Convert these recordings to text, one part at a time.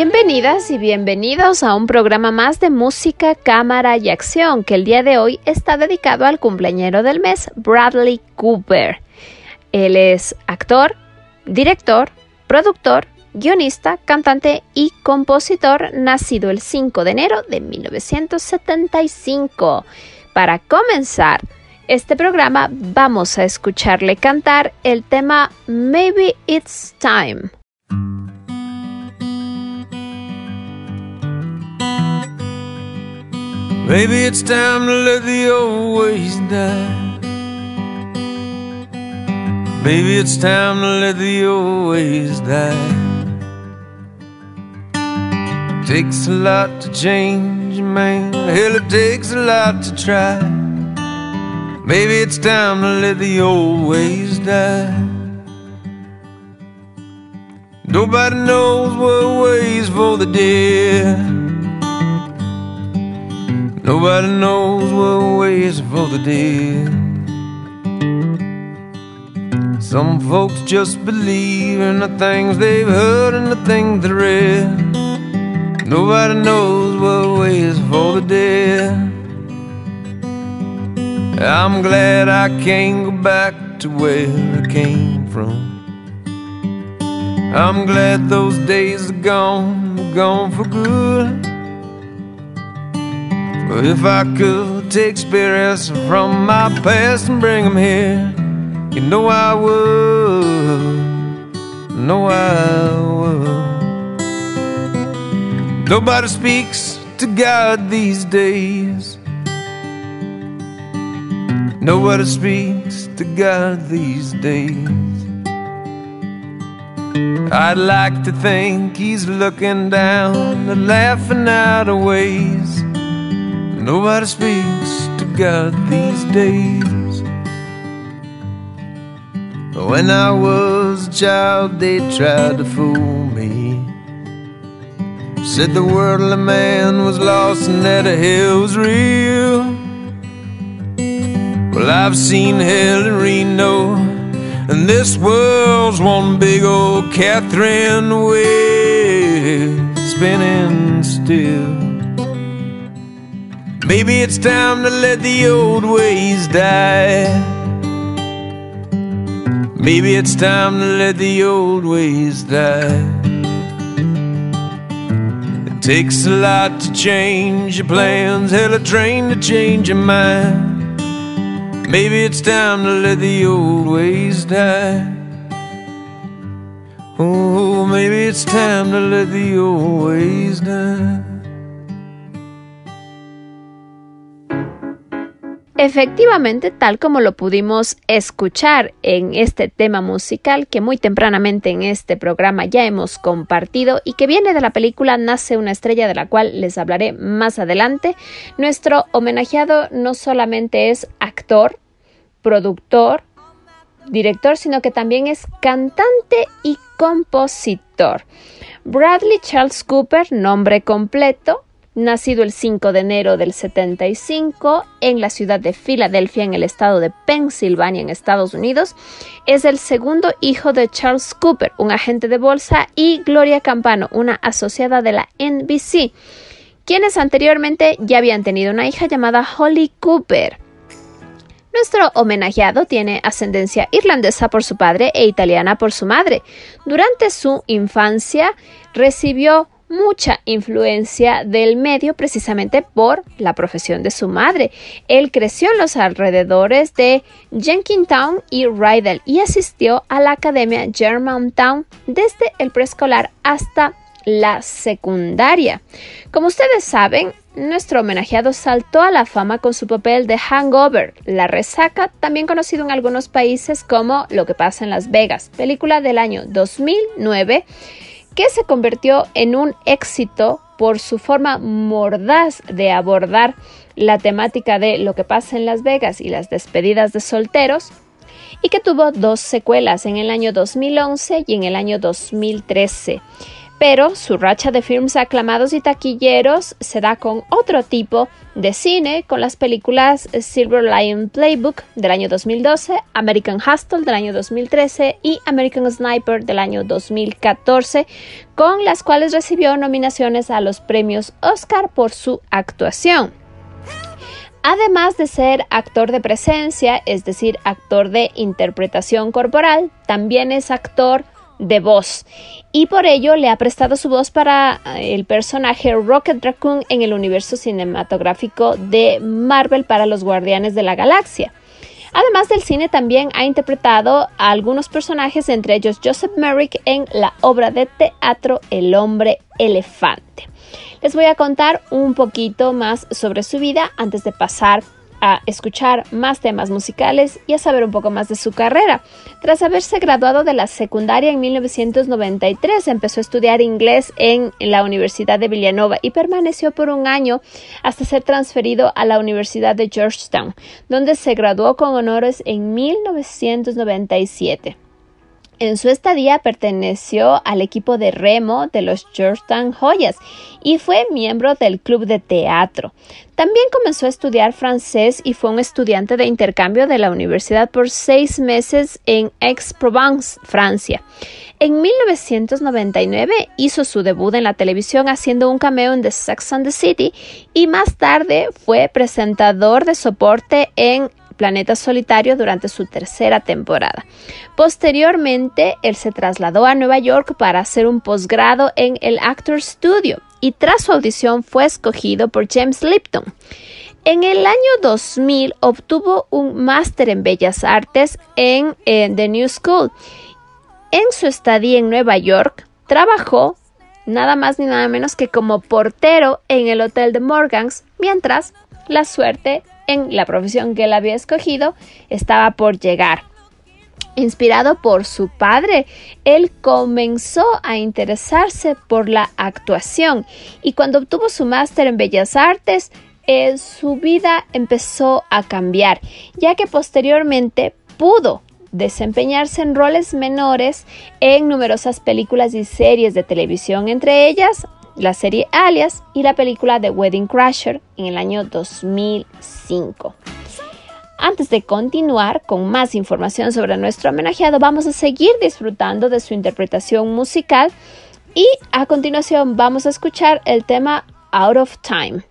Bienvenidas y bienvenidos a un programa más de música, cámara y acción que el día de hoy está dedicado al cumpleañero del mes, Bradley Cooper. Él es actor, director, productor, guionista, cantante y compositor, nacido el 5 de enero de 1975. Para comenzar este programa vamos a escucharle cantar el tema Maybe It's Time. Maybe it's time to let the old ways die. Maybe it's time to let the old ways die. takes a lot to change, a man. Hell, it takes a lot to try. Maybe it's time to let the old ways die. Nobody knows what ways for the dead. Nobody knows what ways for the dead. Some folks just believe in the things they've heard and the things they read. Nobody knows what ways for the dead. I'm glad I can't go back to where I came from. I'm glad those days are gone, gone for good. If I could take spirits from my past and bring them here, you know I would. Know I would. Nobody speaks to God these days. Nobody speaks to God these days. I'd like to think he's looking down and laughing out of ways. Nobody speaks to God these days. When I was a child, they tried to fool me. Said the worldly man was lost and that a hell was real. Well, I've seen hell in Reno, and this world's one big old Catherine wheel spinning still. Maybe it's time to let the old ways die. Maybe it's time to let the old ways die. It takes a lot to change your plans, hell, a train to change your mind. Maybe it's time to let the old ways die. Oh, maybe it's time to let the old ways die. Efectivamente, tal como lo pudimos escuchar en este tema musical que muy tempranamente en este programa ya hemos compartido y que viene de la película Nace una estrella de la cual les hablaré más adelante, nuestro homenajeado no solamente es actor, productor, director, sino que también es cantante y compositor. Bradley Charles Cooper, nombre completo, nacido el 5 de enero del 75 en la ciudad de Filadelfia, en el estado de Pensilvania, en Estados Unidos. Es el segundo hijo de Charles Cooper, un agente de bolsa, y Gloria Campano, una asociada de la NBC, quienes anteriormente ya habían tenido una hija llamada Holly Cooper. Nuestro homenajeado tiene ascendencia irlandesa por su padre e italiana por su madre. Durante su infancia recibió mucha influencia del medio precisamente por la profesión de su madre. Él creció en los alrededores de Jenkintown y Rydell y asistió a la Academia Germantown desde el preescolar hasta la secundaria. Como ustedes saben, nuestro homenajeado saltó a la fama con su papel de Hangover, La Resaca, también conocido en algunos países como Lo que pasa en Las Vegas, película del año 2009 que se convirtió en un éxito por su forma mordaz de abordar la temática de lo que pasa en Las Vegas y las despedidas de solteros, y que tuvo dos secuelas en el año 2011 y en el año 2013 pero su racha de films aclamados y taquilleros se da con otro tipo de cine, con las películas Silver Lion Playbook del año 2012, American Hustle del año 2013 y American Sniper del año 2014, con las cuales recibió nominaciones a los premios Oscar por su actuación. Además de ser actor de presencia, es decir, actor de interpretación corporal, también es actor de voz y por ello le ha prestado su voz para eh, el personaje Rocket Raccoon en el universo cinematográfico de Marvel para los Guardianes de la Galaxia. Además del cine también ha interpretado a algunos personajes, entre ellos Joseph Merrick en la obra de teatro El hombre elefante. Les voy a contar un poquito más sobre su vida antes de pasar escuchar más temas musicales y a saber un poco más de su carrera. Tras haberse graduado de la secundaria en 1993, empezó a estudiar inglés en la Universidad de Villanova y permaneció por un año hasta ser transferido a la Universidad de Georgetown, donde se graduó con honores en 1997. En su estadía perteneció al equipo de remo de los Georgetown Joyas y fue miembro del club de teatro. También comenzó a estudiar francés y fue un estudiante de intercambio de la universidad por seis meses en Aix-Provence, Francia. En 1999 hizo su debut en la televisión haciendo un cameo en The Sex and the City y más tarde fue presentador de soporte en Planeta Solitario durante su tercera temporada. Posteriormente, él se trasladó a Nueva York para hacer un posgrado en el Actor Studio y tras su audición fue escogido por James Lipton. En el año 2000 obtuvo un máster en Bellas Artes en, en The New School. En su estadía en Nueva York, trabajó nada más ni nada menos que como portero en el Hotel de Morgans, mientras la suerte en la profesión que él había escogido estaba por llegar. Inspirado por su padre, él comenzó a interesarse por la actuación y cuando obtuvo su máster en Bellas Artes, su vida empezó a cambiar, ya que posteriormente pudo desempeñarse en roles menores en numerosas películas y series de televisión, entre ellas la serie Alias y la película The Wedding Crasher en el año 2005. Antes de continuar con más información sobre nuestro homenajeado, vamos a seguir disfrutando de su interpretación musical y a continuación vamos a escuchar el tema Out of Time.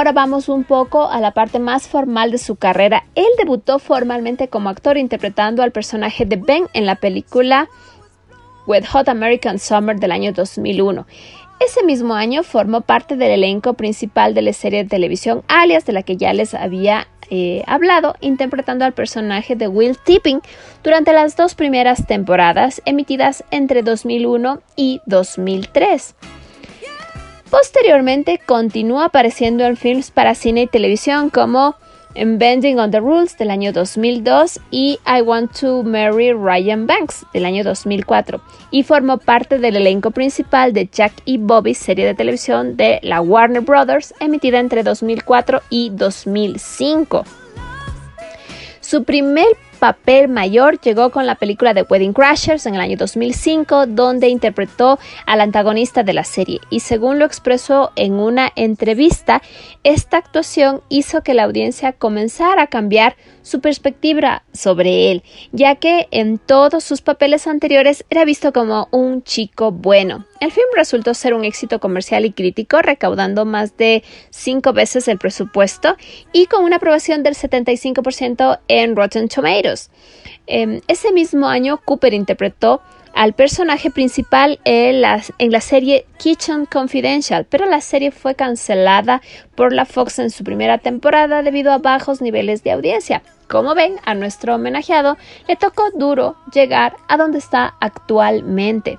Ahora vamos un poco a la parte más formal de su carrera. Él debutó formalmente como actor interpretando al personaje de Ben en la película With Hot American Summer del año 2001. Ese mismo año formó parte del elenco principal de la serie de televisión Alias, de la que ya les había eh, hablado, interpretando al personaje de Will Tipping durante las dos primeras temporadas emitidas entre 2001 y 2003. Posteriormente continuó apareciendo en films para cine y televisión como en Bending on the Rules del año 2002 y I Want to Marry Ryan Banks del año 2004 y formó parte del elenco principal de Jack y Bobby, serie de televisión de la Warner Brothers emitida entre 2004 y 2005. Su primer papel mayor llegó con la película de Wedding Crashers en el año 2005, donde interpretó al antagonista de la serie. Y según lo expresó en una entrevista, esta actuación hizo que la audiencia comenzara a cambiar su perspectiva sobre él, ya que en todos sus papeles anteriores era visto como un chico bueno. El film resultó ser un éxito comercial y crítico, recaudando más de cinco veces el presupuesto y con una aprobación del 75% en Rotten Tomatoes. Em, ese mismo año, Cooper interpretó al personaje principal en la, en la, serie Kitchen Confidential, pero la serie fue cancelada por la Fox en su primera temporada debido a bajos niveles de audiencia. Como ven, a nuestro homenajeado le tocó duro llegar a donde está actualmente.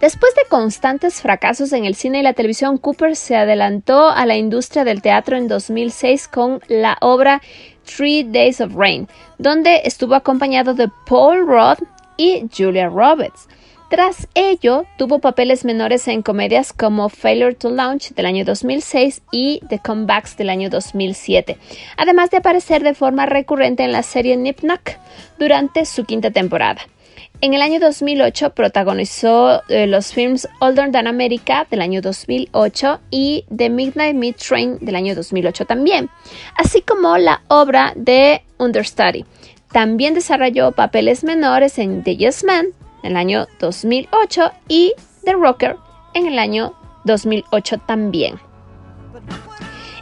Después de constantes fracasos en el cine y la televisión, Cooper se adelantó a la industria del teatro en 2006 con la obra Three Days of Rain, donde estuvo acompañado de Paul Rudd, y Julia Roberts. Tras ello, tuvo papeles menores en comedias como Failure to Launch del año 2006 y The Comebacks del año 2007, además de aparecer de forma recurrente en la serie Nip durante su quinta temporada. En el año 2008 protagonizó eh, los films Older Than America del año 2008 y The Midnight Meat Train del año 2008 también, así como la obra de Understudy. También desarrolló papeles menores en The Yes Man en el año 2008 y The Rocker en el año 2008 también.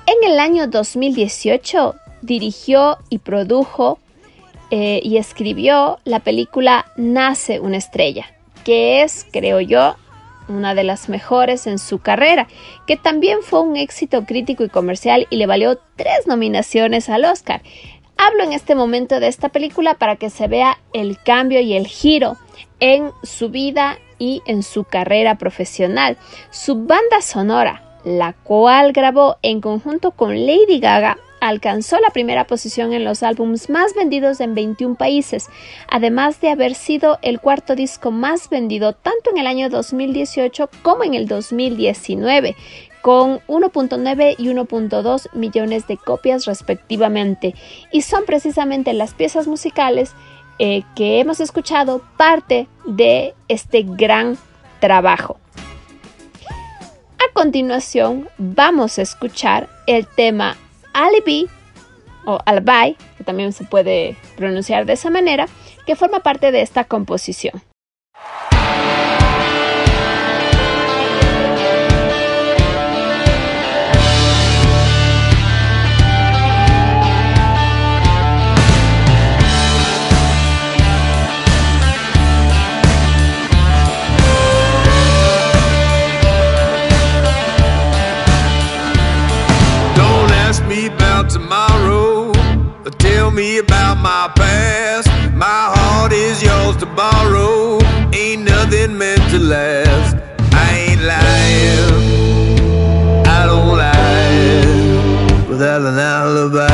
En el año 2018 dirigió y produjo eh, y escribió la película Nace una estrella, que es, creo yo, una de las mejores en su carrera, que también fue un éxito crítico y comercial y le valió tres nominaciones al Oscar. Hablo en este momento de esta película para que se vea el cambio y el giro en su vida y en su carrera profesional. Su banda sonora, la cual grabó en conjunto con Lady Gaga, alcanzó la primera posición en los álbumes más vendidos en 21 países, además de haber sido el cuarto disco más vendido tanto en el año 2018 como en el 2019, con 1.9 y 1.2 millones de copias respectivamente. Y son precisamente las piezas musicales eh, que hemos escuchado parte de este gran trabajo. A continuación vamos a escuchar el tema Alibi o Alibi, que también se puede pronunciar de esa manera, que forma parte de esta composición. Me about my past. My heart is yours to borrow. Ain't nothing meant to last. I ain't lying. I don't lie without an alibi.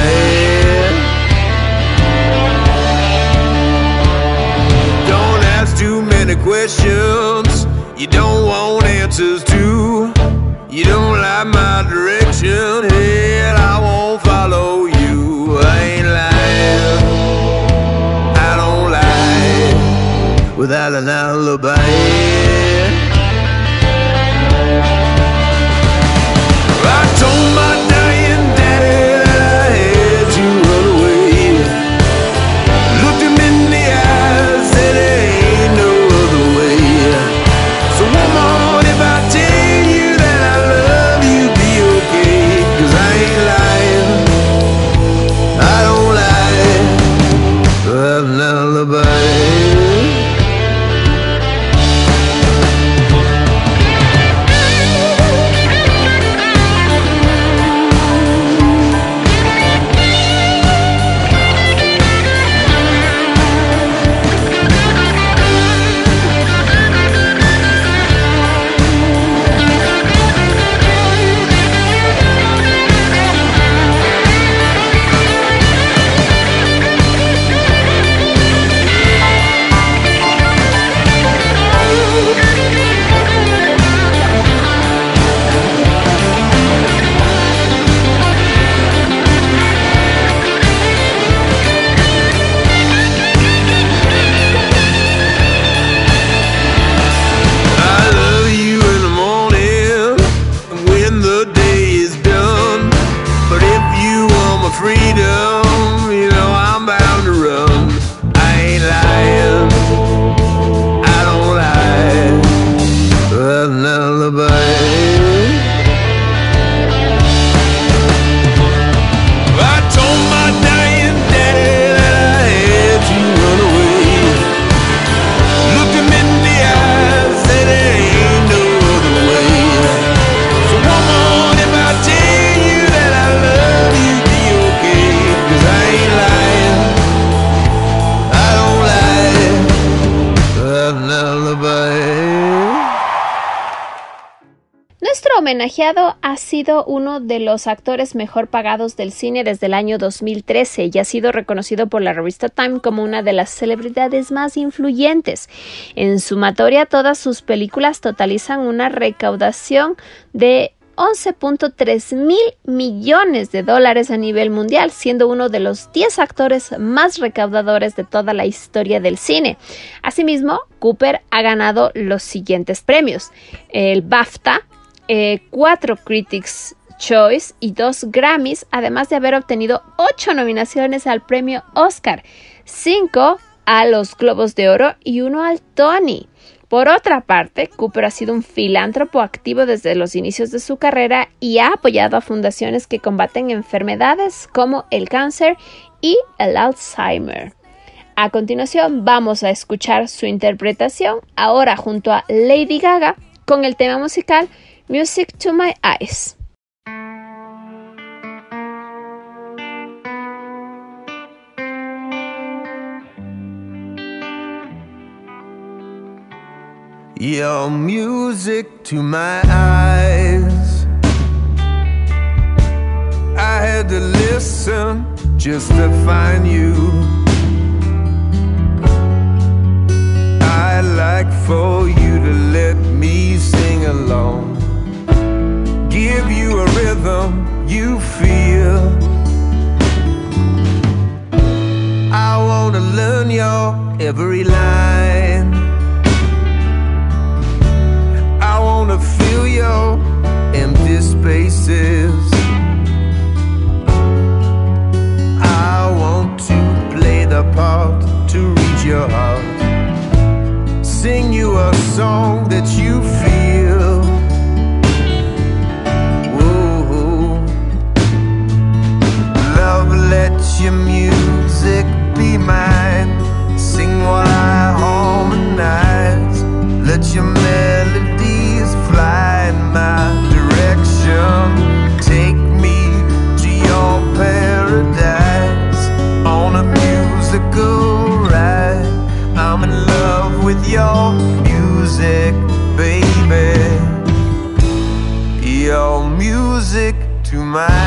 Don't ask too many questions. You don't want answers to. You don't like my direction. Without an alibi. Ha sido uno de los actores mejor pagados del cine desde el año 2013 y ha sido reconocido por la revista Time como una de las celebridades más influyentes. En sumatoria, todas sus películas totalizan una recaudación de 11.3 mil millones de dólares a nivel mundial, siendo uno de los 10 actores más recaudadores de toda la historia del cine. Asimismo, Cooper ha ganado los siguientes premios: el BAFTA, eh, cuatro Critics Choice y dos Grammys, además de haber obtenido ocho nominaciones al premio Oscar, cinco a los Globos de Oro y uno al Tony. Por otra parte, Cooper ha sido un filántropo activo desde los inicios de su carrera y ha apoyado a fundaciones que combaten enfermedades como el cáncer y el Alzheimer. A continuación vamos a escuchar su interpretación ahora junto a Lady Gaga con el tema musical Music to My Eyes. Your music to my eyes. I had to listen just to find you. I'd like for you to let me sing along. Give you a rhythm you feel. I wanna learn your every line. I wanna fill your empty spaces. I want to play the part to reach your heart. Sing you a song that you feel. Your music be mine. Sing while I harmonize. Let your melodies fly in my direction. Take me to your paradise on a musical ride. I'm in love with your music, baby. Your music to my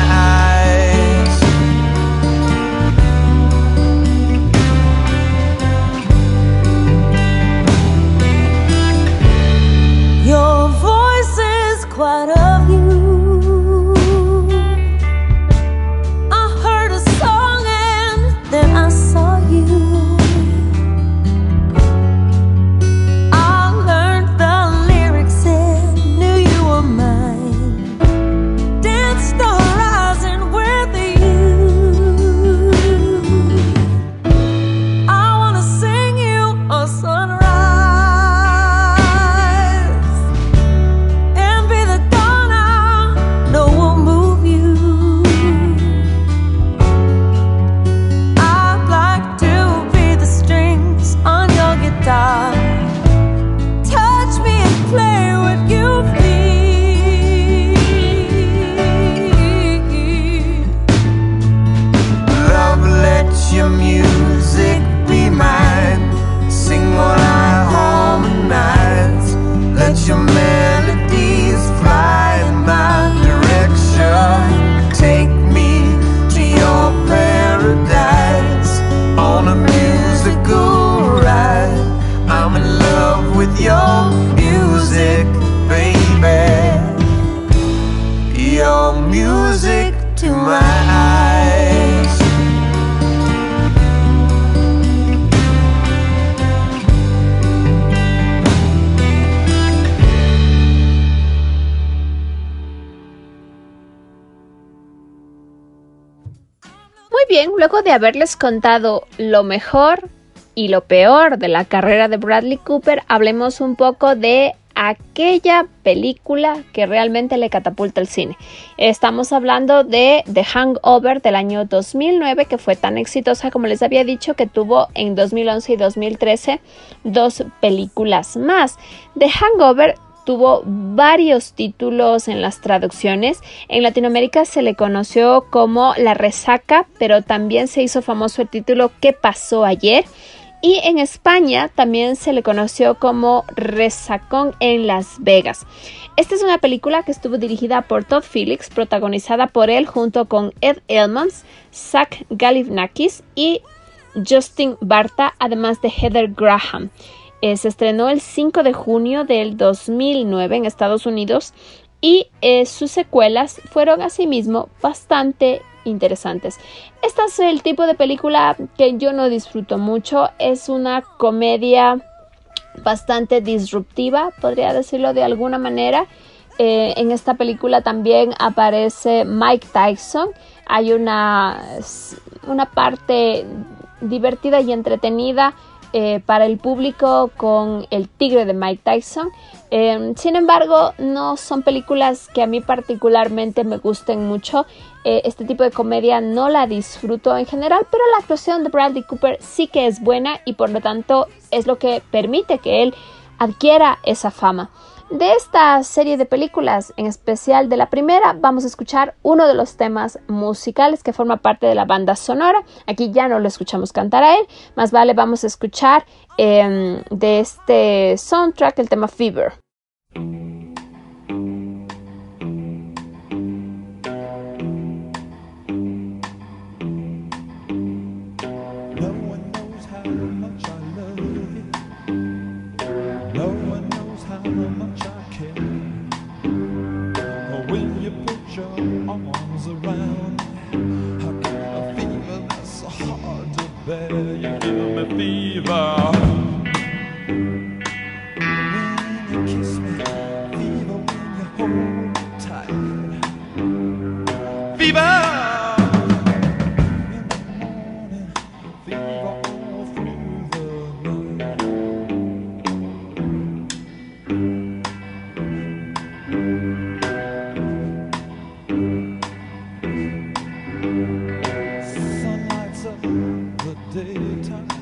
haberles contado lo mejor y lo peor de la carrera de Bradley Cooper, hablemos un poco de aquella película que realmente le catapulta el cine. Estamos hablando de The Hangover del año 2009 que fue tan exitosa como les había dicho que tuvo en 2011 y 2013 dos películas más. The Hangover tuvo varios títulos en las traducciones. En Latinoamérica se le conoció como La Resaca, pero también se hizo famoso el título ¿Qué pasó ayer? y en España también se le conoció como Resacón en Las Vegas. Esta es una película que estuvo dirigida por Todd Phillips, protagonizada por él junto con Ed Elmans, Zach Galifianakis y Justin Barta, además de Heather Graham. Eh, se estrenó el 5 de junio del 2009 en Estados Unidos y eh, sus secuelas fueron asimismo bastante interesantes. Este es el tipo de película que yo no disfruto mucho. Es una comedia bastante disruptiva, podría decirlo de alguna manera. Eh, en esta película también aparece Mike Tyson. Hay una, una parte divertida y entretenida eh, para el público con El Tigre de Mike Tyson. Em, sin embargo, no son películas que a mí particularmente me gusten mucho. Eh, este tipo de comedia no la disfruto en general, pero la actuación de Bradley Cooper sí que es buena y por lo tanto es lo que permite que él adquiera esa fama. De esta serie de películas, en especial de la primera, vamos a escuchar uno de los temas musicales que forma parte de la banda sonora. Aquí ya no lo escuchamos cantar a él, más vale vamos a escuchar em, de este soundtrack el tema Fever. say you give me fever. daytime.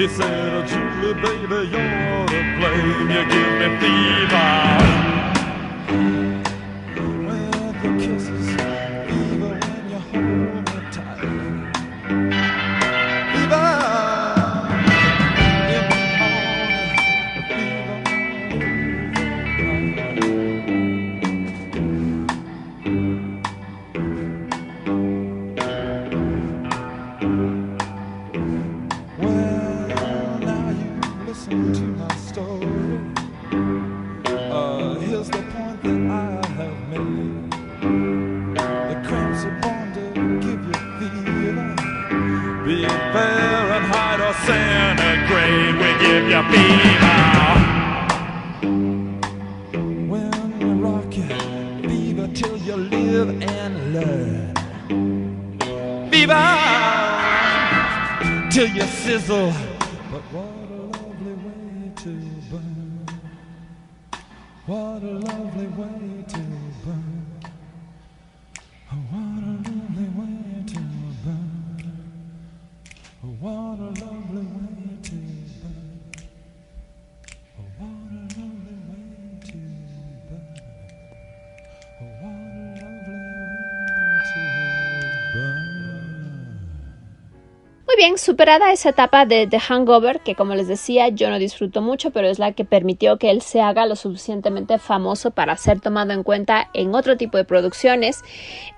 He said, Julie, baby, you're to blame. You give me fever. Superada esa etapa de The Hangover, que como les decía, yo no disfruto mucho, pero es la que permitió que él se haga lo suficientemente famoso para ser tomado en cuenta en otro tipo de producciones.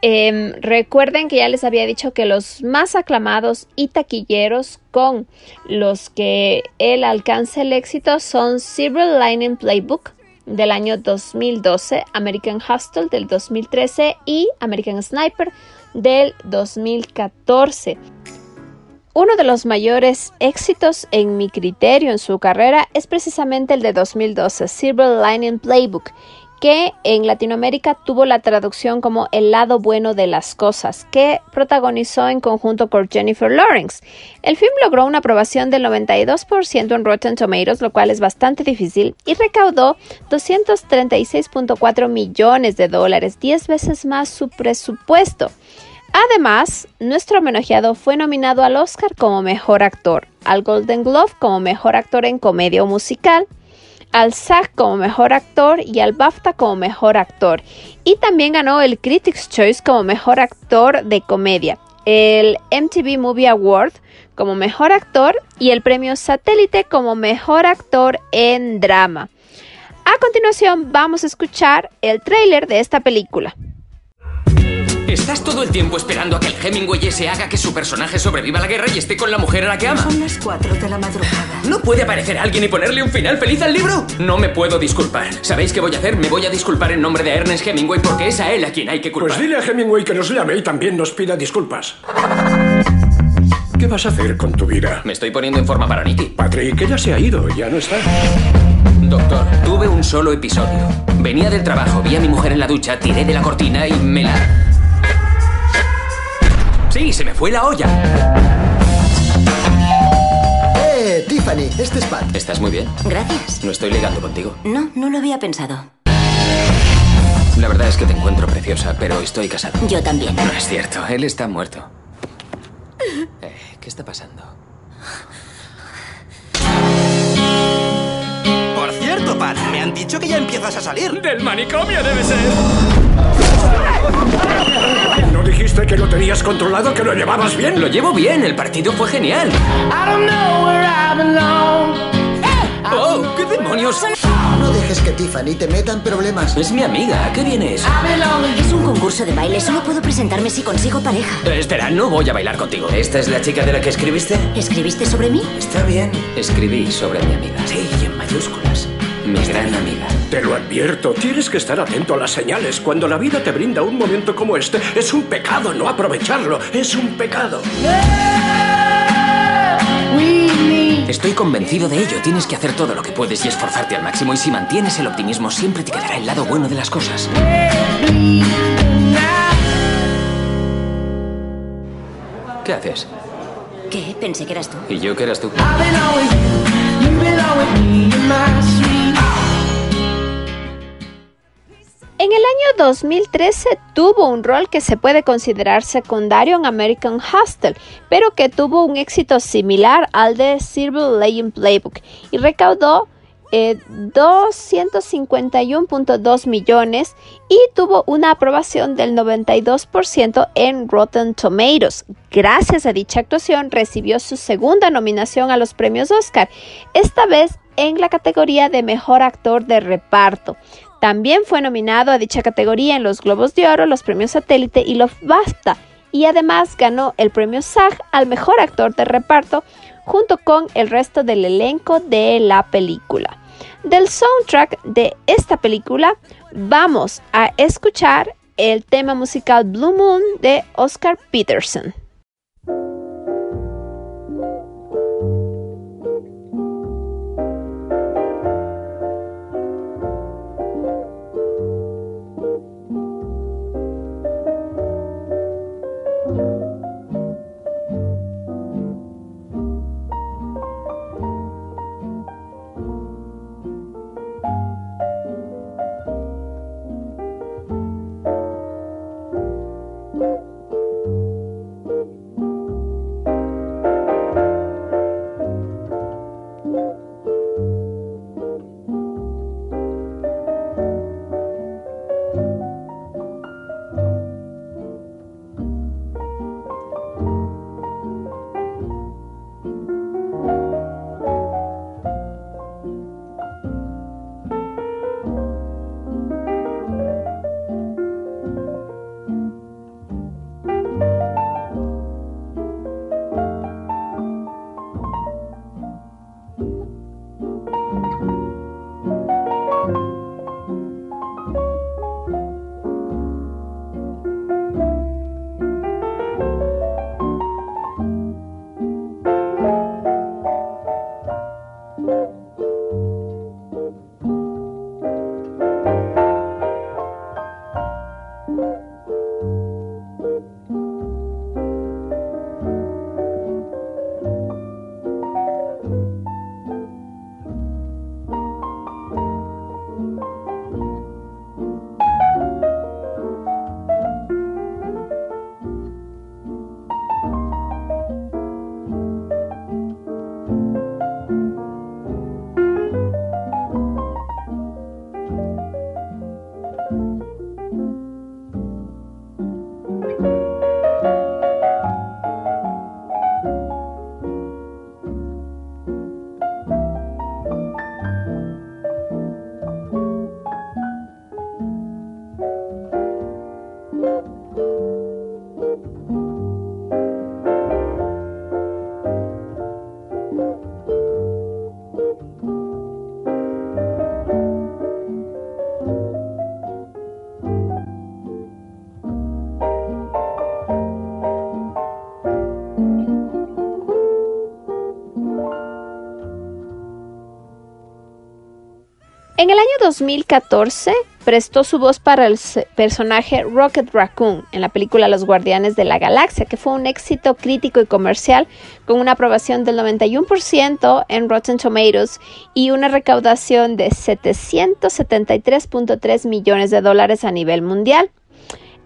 Eh, recuerden que ya les había dicho que los más aclamados y taquilleros con los que él alcanza el éxito son Silver Lining Playbook del año 2012, American Hustle del 2013 y American Sniper del 2014. Uno de los mayores éxitos en mi criterio en su carrera es precisamente el de 2012, Silver Lining Playbook, que en Latinoamérica tuvo la traducción como El lado bueno de las cosas, que protagonizó en conjunto con Jennifer Lawrence. El film logró una aprobación del 92% en Rotten Tomatoes, lo cual es bastante difícil, y recaudó 236.4 millones de dólares, 10 veces más su presupuesto. Además, nuestro homenajeado fue nominado al Oscar como Mejor Actor, al Golden Globe como Mejor Actor en Comedia o Musical, al SAG como Mejor Actor y al BAFTA como Mejor Actor. Y también ganó el Critics' Choice como Mejor Actor de Comedia, el MTV Movie Award como Mejor Actor y el Premio Satélite como Mejor Actor en Drama. A continuación vamos a escuchar el tráiler de esta película. Estás todo el tiempo esperando a que el Hemingway ese haga que su personaje sobreviva a la guerra y esté con la mujer a la que ama. Son las 4 de la madrugada. ¿No puede aparecer alguien y ponerle un final feliz al libro? No me puedo disculpar. ¿Sabéis qué voy a hacer? Me voy a disculpar en nombre de Ernest Hemingway porque es a él a quien hay que culpar. Pues dile a Hemingway que nos llame y también nos pida disculpas. ¿Qué vas a hacer con tu vida? Me estoy poniendo en forma para Nicky. Patrick, ella se ha ido, ya no está. Doctor, tuve un solo episodio. Venía del trabajo, vi a mi mujer en la ducha, tiré de la cortina y me la... Sí, se me fue la olla. ¡Eh, Tiffany! Este es Pat. Estás muy bien. Gracias. No estoy ligando contigo. No, no lo había pensado. La verdad es que te encuentro preciosa, pero estoy casado. Yo también. No es cierto, él está muerto. Eh, ¿Qué está pasando? Por cierto, Pat, me han dicho que ya empiezas a salir. Del manicomio debe ser. ¿No dijiste que lo tenías controlado, que lo llevabas bien? Lo llevo bien, el partido fue genial. ¡Oh! ¿Qué demonios? No dejes que Tiffany te meta en problemas. Es mi amiga, ¿a qué viene eso? Es un concurso de baile. Solo puedo presentarme si consigo pareja. Eh, espera, no voy a bailar contigo. ¿Esta es la chica de la que escribiste? ¿Escribiste sobre mí? Está bien. Escribí sobre mi amiga. Sí, y en mayúsculas. Mi gran amiga. Te lo advierto, tienes que estar atento a las señales. Cuando la vida te brinda un momento como este, es un pecado no aprovecharlo. Es un pecado. Estoy convencido de ello. Tienes que hacer todo lo que puedes y esforzarte al máximo. Y si mantienes el optimismo, siempre te quedará el lado bueno de las cosas. ¿Qué haces? ¿Qué? Pensé que eras tú. ¿Y yo que eras tú? En el año 2013 tuvo un rol que se puede considerar secundario en American Hustle, pero que tuvo un éxito similar al de Silver Lining Playbook y recaudó eh, 251.2 millones y tuvo una aprobación del 92% en Rotten Tomatoes. Gracias a dicha actuación recibió su segunda nominación a los premios Oscar, esta vez en la categoría de Mejor Actor de Reparto. También fue nominado a dicha categoría en los Globos de Oro, los premios Satélite y los BAFTA, y además ganó el premio SAG al Mejor Actor de Reparto junto con el resto del elenco de la película. Del soundtrack de esta película vamos a escuchar el tema musical Blue Moon de Oscar Peterson. En el año 2014 prestó su voz para el personaje Rocket Raccoon en la película Los Guardianes de la Galaxia, que fue un éxito crítico y comercial con una aprobación del 91% en Rotten Tomatoes y una recaudación de 773.3 millones de dólares a nivel mundial.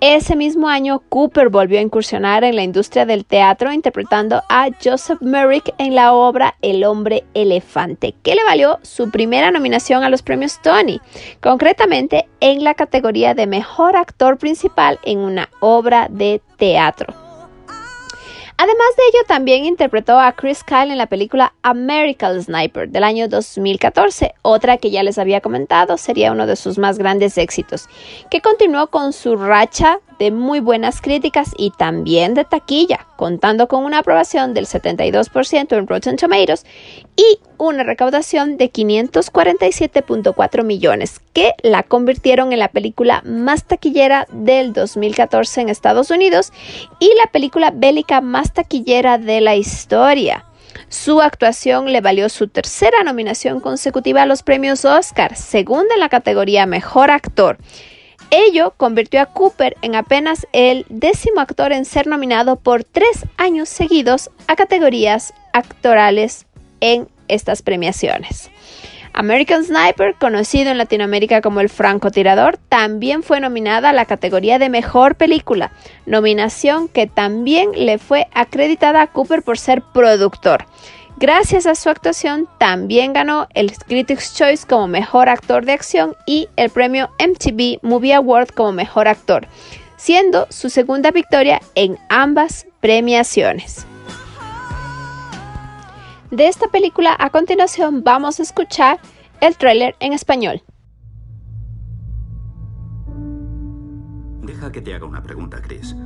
Ese mismo año, Cooper volvió a incursionar en la industria del teatro interpretando a Joseph Merrick en la obra El hombre elefante, que le valió su primera nominación a los premios Tony, concretamente en la categoría de mejor actor principal en una obra de teatro. Además de ello, también interpretó a Chris Kyle en la película American Sniper del año 2014, otra que ya les había comentado sería uno de sus más grandes éxitos, que continuó con su racha de muy buenas críticas y también de taquilla, contando con una aprobación del 72% en Rotten Tomatoes y una recaudación de 547.4 millones, que la convirtieron en la película más taquillera del 2014 en Estados Unidos y la película bélica más taquillera de la historia. Su actuación le valió su tercera nominación consecutiva a los premios Oscar, segunda en la categoría Mejor Actor. Ello convirtió a Cooper en apenas el décimo actor en ser nominado por tres años seguidos a categorías actorales en estas premiaciones. American Sniper, conocido en Latinoamérica como el francotirador, también fue nominada a la categoría de Mejor Película, nominación que también le fue acreditada a Cooper por ser productor. Gracias a su actuación, también ganó el Critics' Choice como Mejor Actor de Acción y el premio MTV Movie Award como Mejor Actor, siendo su segunda victoria en ambas premiaciones. De esta película, a continuación, vamos a escuchar el tráiler en español. Deja que te haga una pregunta, Chris.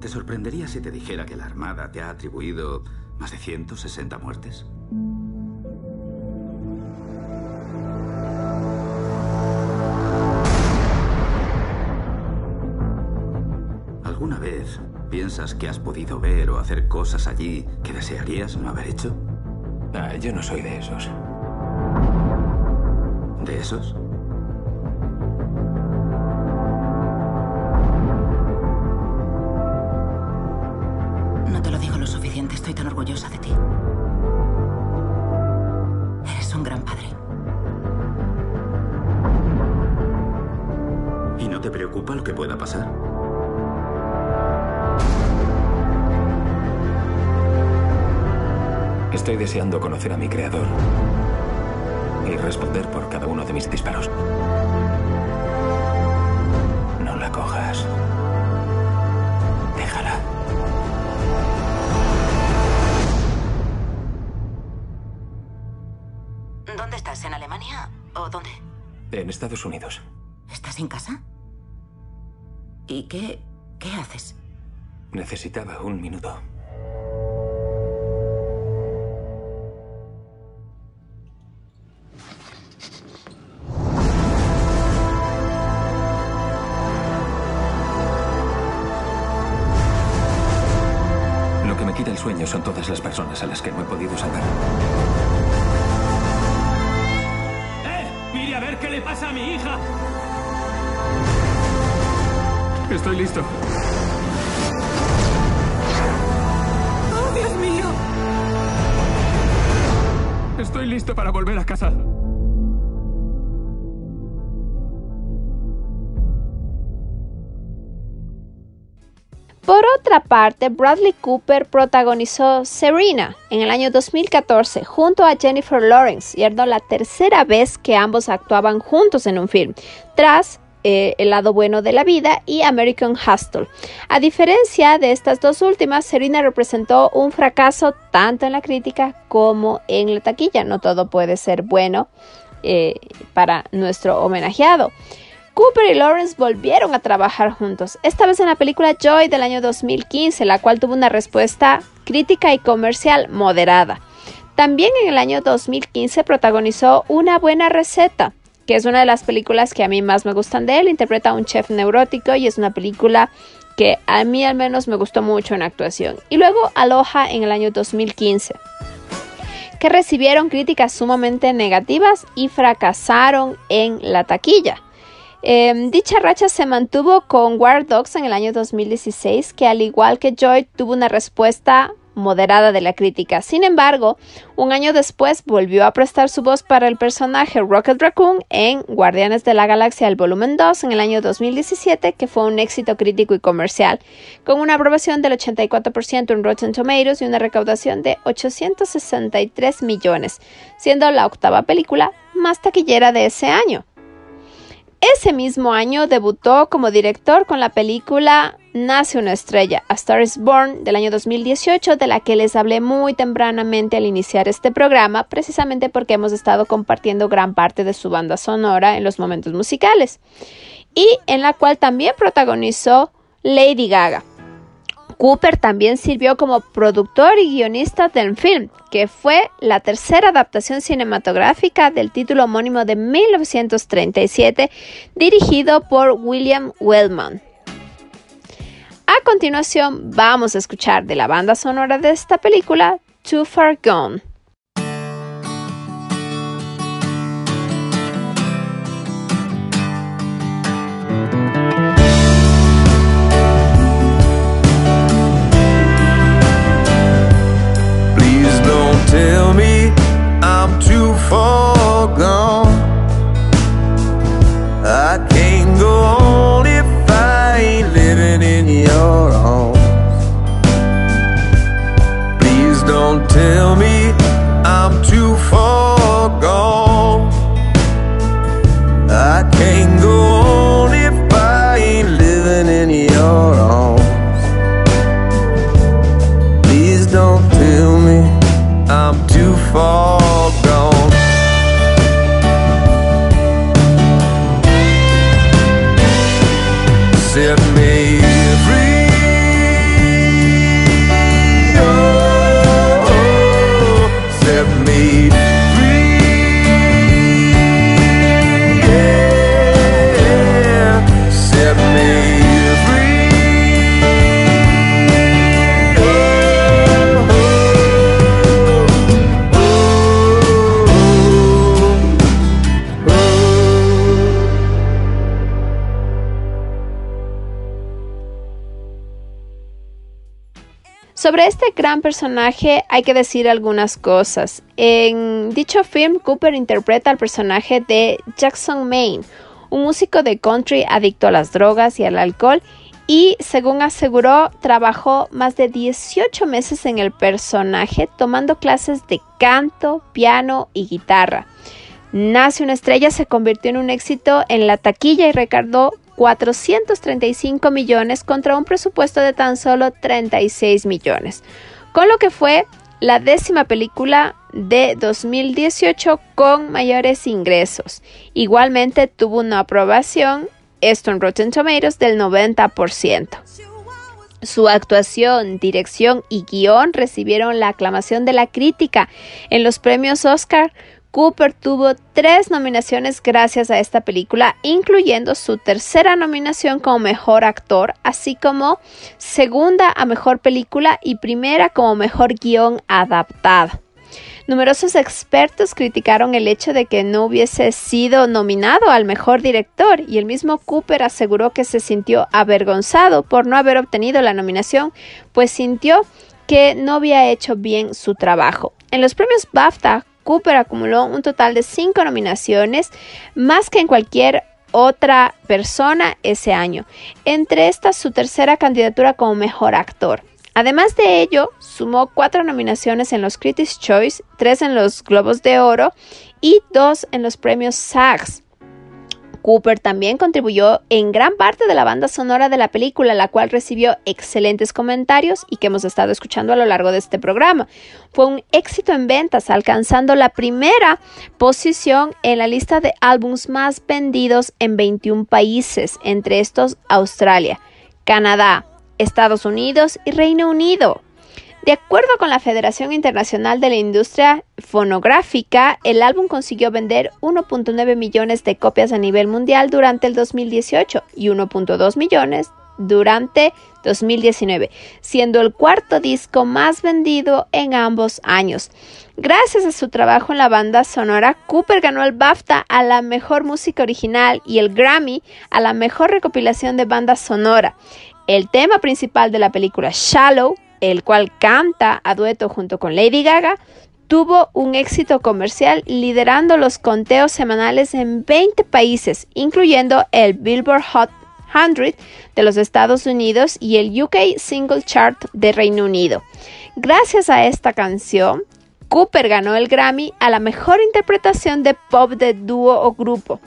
¿Te sorprendería si te dijera que la Armada te ha atribuido ¿Más de 160 muertes? ¿Alguna vez piensas que has podido ver o hacer cosas allí que desearías no haber hecho? Ah, yo no soy de esos. ¿De esos? Estoy tan orgullosa de ti. Eres un gran padre. ¿Y no te preocupa lo que pueda pasar? Estoy deseando conocer a mi creador y responder por cada uno de mis disparos. Estados Unidos. ¿Estás en casa? ¿Y qué... qué haces? Necesitaba un minuto. Lo que me quita el sueño son todas las personas a las que no he podido salvar. A mi hija. Estoy listo. ¡Oh, Dios mío! Estoy listo para volver a casa. Parte, Bradley Cooper protagonizó Serena en el año 2014 junto a Jennifer Lawrence era la tercera vez que ambos actuaban juntos en un film, tras eh, El lado bueno de la vida y American Hustle. A diferencia de estas dos últimas, Serena representó un fracaso tanto en la crítica como en la taquilla. No todo puede ser bueno eh, para nuestro homenajeado. Cooper y Lawrence volvieron a trabajar juntos, esta vez en la película Joy del año 2015, la cual tuvo una respuesta crítica y comercial moderada. También en el año 2015 protagonizó Una buena receta, que es una de las películas que a mí más me gustan de él. Interpreta a un chef neurótico y es una película que a mí al menos me gustó mucho en actuación. Y luego Aloha en el año 2015 que recibieron críticas sumamente negativas y fracasaron en la taquilla. Eh, dicha racha se mantuvo con War Dogs en el año 2016, que al igual que Joy tuvo una respuesta moderada de la crítica. Sin embargo, un año después volvió a prestar su voz para el personaje Rocket Raccoon en Guardianes de la Galaxia el volumen 2 en el año 2017, que fue un éxito crítico y comercial, con una aprobación del 84% en Rotten Tomatoes y una recaudación de 863 millones, siendo la octava película más taquillera de ese año. Ese mismo año debutó como director con la película Nace una estrella, A Star is Born del año 2018, de la que les hablé muy tempranamente al iniciar este programa, precisamente porque hemos estado compartiendo gran parte de su banda sonora en los momentos musicales, y en la cual también protagonizó Lady Gaga. Cooper también sirvió como productor y guionista del film, que fue la tercera adaptación cinematográfica del título homónimo de 1937, dirigido por William Wellman. A continuación, vamos a escuchar de la banda sonora de esta película, Too Far Gone. Personaje hay que decir algunas cosas. En dicho film, Cooper interpreta al personaje de Jackson Maine, un músico de country adicto a las drogas y al alcohol, y según aseguró, trabajó más de 18 meses en el personaje tomando clases de canto, piano y guitarra. Nace una estrella se convirtió en un éxito en la taquilla y recaudó 435 millones contra un presupuesto de tan solo 36 millones, con lo que fue la décima película de 2018 con mayores ingresos. Igualmente tuvo una aprobación, esto en Rotten Tomatoes, del 90%. Su actuación, dirección y guion recibieron la aclamación de la crítica en los premios Oscar, Cooper tuvo tres nominaciones gracias a esta película, incluyendo su tercera nominación como mejor actor, así como segunda a mejor película y primera como mejor guion adaptado. Numerosos expertos criticaron el hecho de que no hubiese sido nominado al mejor director y el mismo Cooper aseguró que se sintió avergonzado por no haber obtenido la nominación, pues sintió que no había hecho bien su trabajo. En los premios BAFTA, Cooper acumuló un total de cinco nominaciones, más que en cualquier otra persona ese año. Entre estas, su tercera candidatura como mejor actor. Además de ello, sumó cuatro nominaciones en los Critics' Choice, tres en los Globos de Oro y dos en los premios SAGs. Cooper también contribuyó en gran parte de la banda sonora de la película, la cual recibió excelentes comentarios y que hemos estado escuchando a lo largo de este programa. Fue un éxito en ventas, alcanzando la primera posición en la lista de álbums más vendidos en 21 países, entre estos Australia, Canadá, Estados Unidos y Reino Unido. De acuerdo con la Federación Internacional de la Industria Fonográfica, el álbum consiguió vender 1.9 millones de copias a nivel mundial durante el 2018 y 1.2 millones durante 2019, siendo el cuarto disco más vendido en ambos años. Gracias a su trabajo en la banda sonora, Cooper ganó el BAFTA a la mejor música original y el Grammy a la mejor recopilación de banda sonora. El tema principal de la película Shallow el cual canta a dueto junto con Lady Gaga, tuvo un éxito comercial liderando los conteos semanales en 20 países, incluyendo el Billboard Hot 100 de los Estados Unidos y el UK Single Chart de Reino Unido. Gracias a esta canción, Cooper ganó el Grammy a la mejor interpretación de pop de dúo o grupo,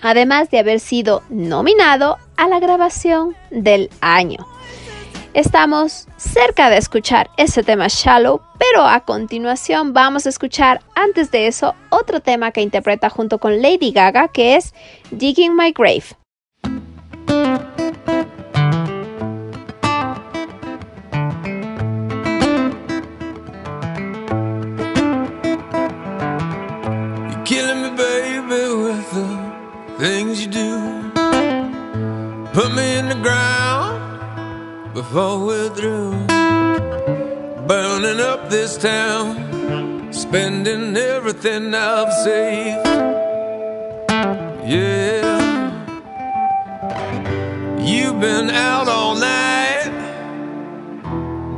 además de haber sido nominado a la grabación del año. Estamos cerca de escuchar ese tema Shallow, pero a continuación vamos a escuchar antes de eso otro tema que interpreta junto con Lady Gaga que es Digging My Grave. Put me in the ground before we're through. Burning up this town, spending everything I've saved. Yeah, you've been out all night,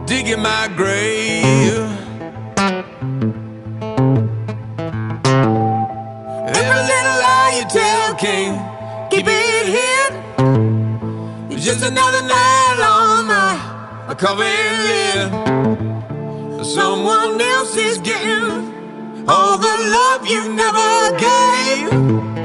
digging my grave. Every little lie you tell can't keep it hid. It's just another on my coffin lid. Someone else is getting all the love you never gave.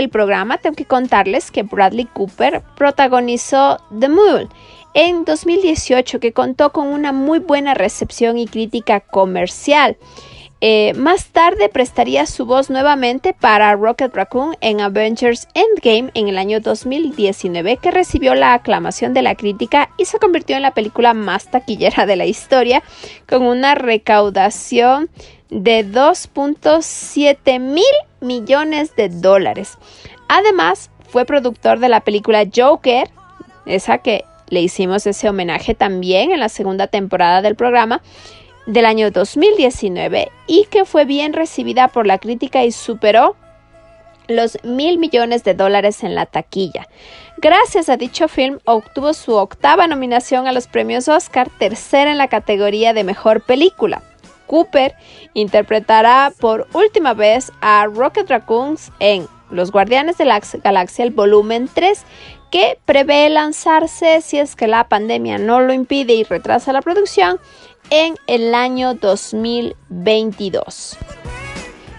El programa, tengo que contarles que Bradley Cooper protagonizó The Mule en 2018, que contó con una muy buena recepción y crítica comercial. Eh, más tarde prestaría su voz nuevamente para Rocket Raccoon en Avengers Endgame en el año 2019, que recibió la aclamación de la crítica y se convirtió en la película más taquillera de la historia, con una recaudación de 2.7 mil millones de dólares. Además, fue productor de la película Joker, esa que le hicimos ese homenaje también en la segunda temporada del programa del año 2019 y que fue bien recibida por la crítica y superó los mil millones de dólares en la taquilla. Gracias a dicho film obtuvo su octava nominación a los premios Oscar, tercera en la categoría de mejor película. Cooper interpretará por última vez a Rocket Raccoons en Los Guardianes de la Galaxia, el volumen 3, que prevé lanzarse si es que la pandemia no lo impide y retrasa la producción en el año 2022.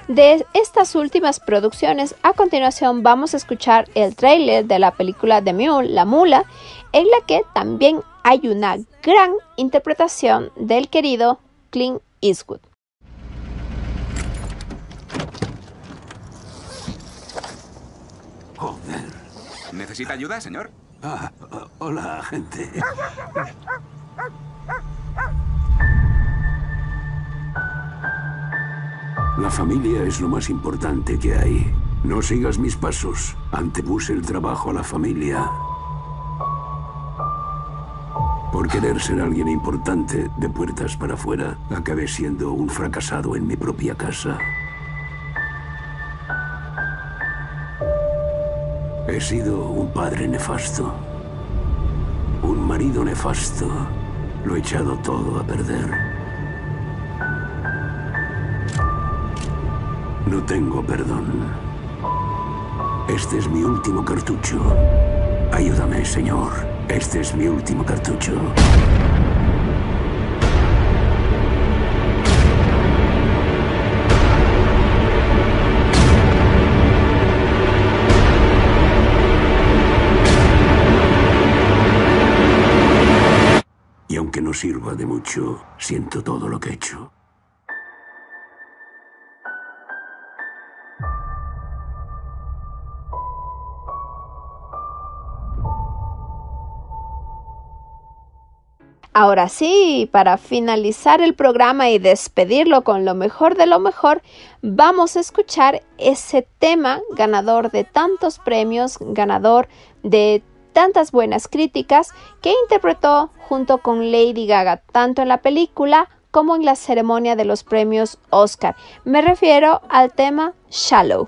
De estas últimas producciones, a continuación vamos a escuchar el tráiler de la película The Mule, La Mula, en la que también hay una gran interpretación del querido Clint Eastwood. Joder. ¿Necesita ayuda, señor? Ah, hola, gente. La familia es lo más importante que hay. No sigas mis pasos. Antepuse el trabajo a la familia. Por querer ser alguien importante de puertas para afuera, acabé siendo un fracasado en mi propia casa. He sido un padre nefasto, un marido nefasto. Lo he echado todo a perder. No tengo perdón. Este es mi último cartucho. Ayúdame, señor. Este es mi último cartucho. Y aunque no sirva de mucho, siento todo lo que he hecho. Ahora sí, para finalizar el programa y despedirlo con lo mejor de lo mejor, vamos a escuchar ese tema ganador de tantos premios, ganador de tantas buenas críticas que interpretó junto con Lady Gaga, tanto en la película como en la ceremonia de los premios Oscar. Me refiero al tema Shallow.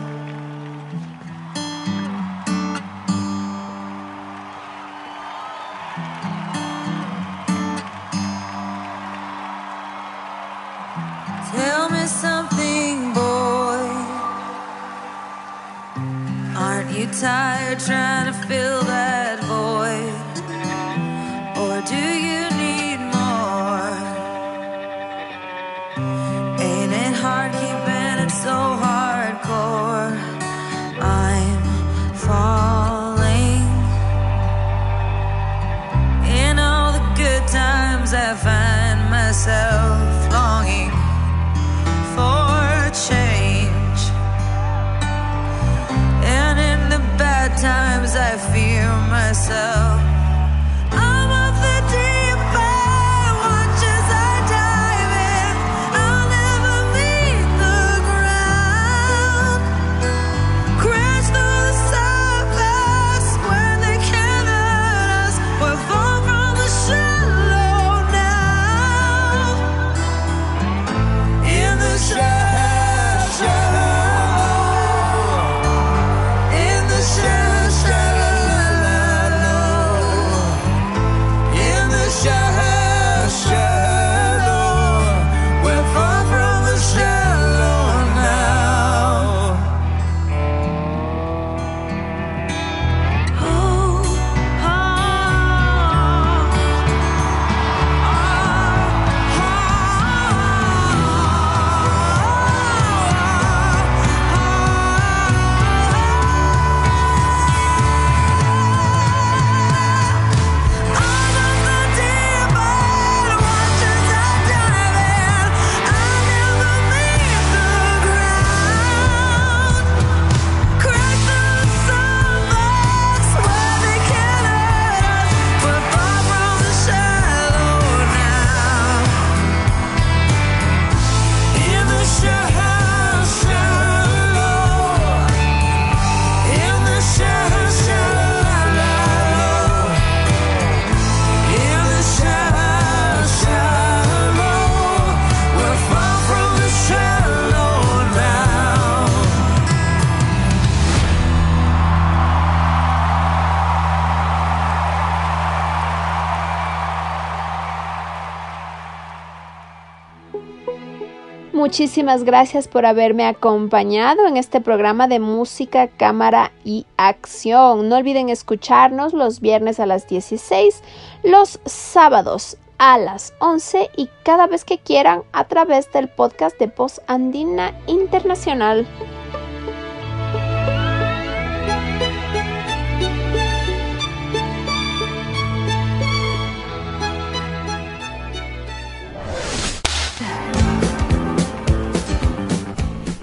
Muchísimas gracias por haberme acompañado en este programa de música, cámara y acción. No olviden escucharnos los viernes a las 16, los sábados a las 11 y cada vez que quieran a través del podcast de Voz Andina Internacional.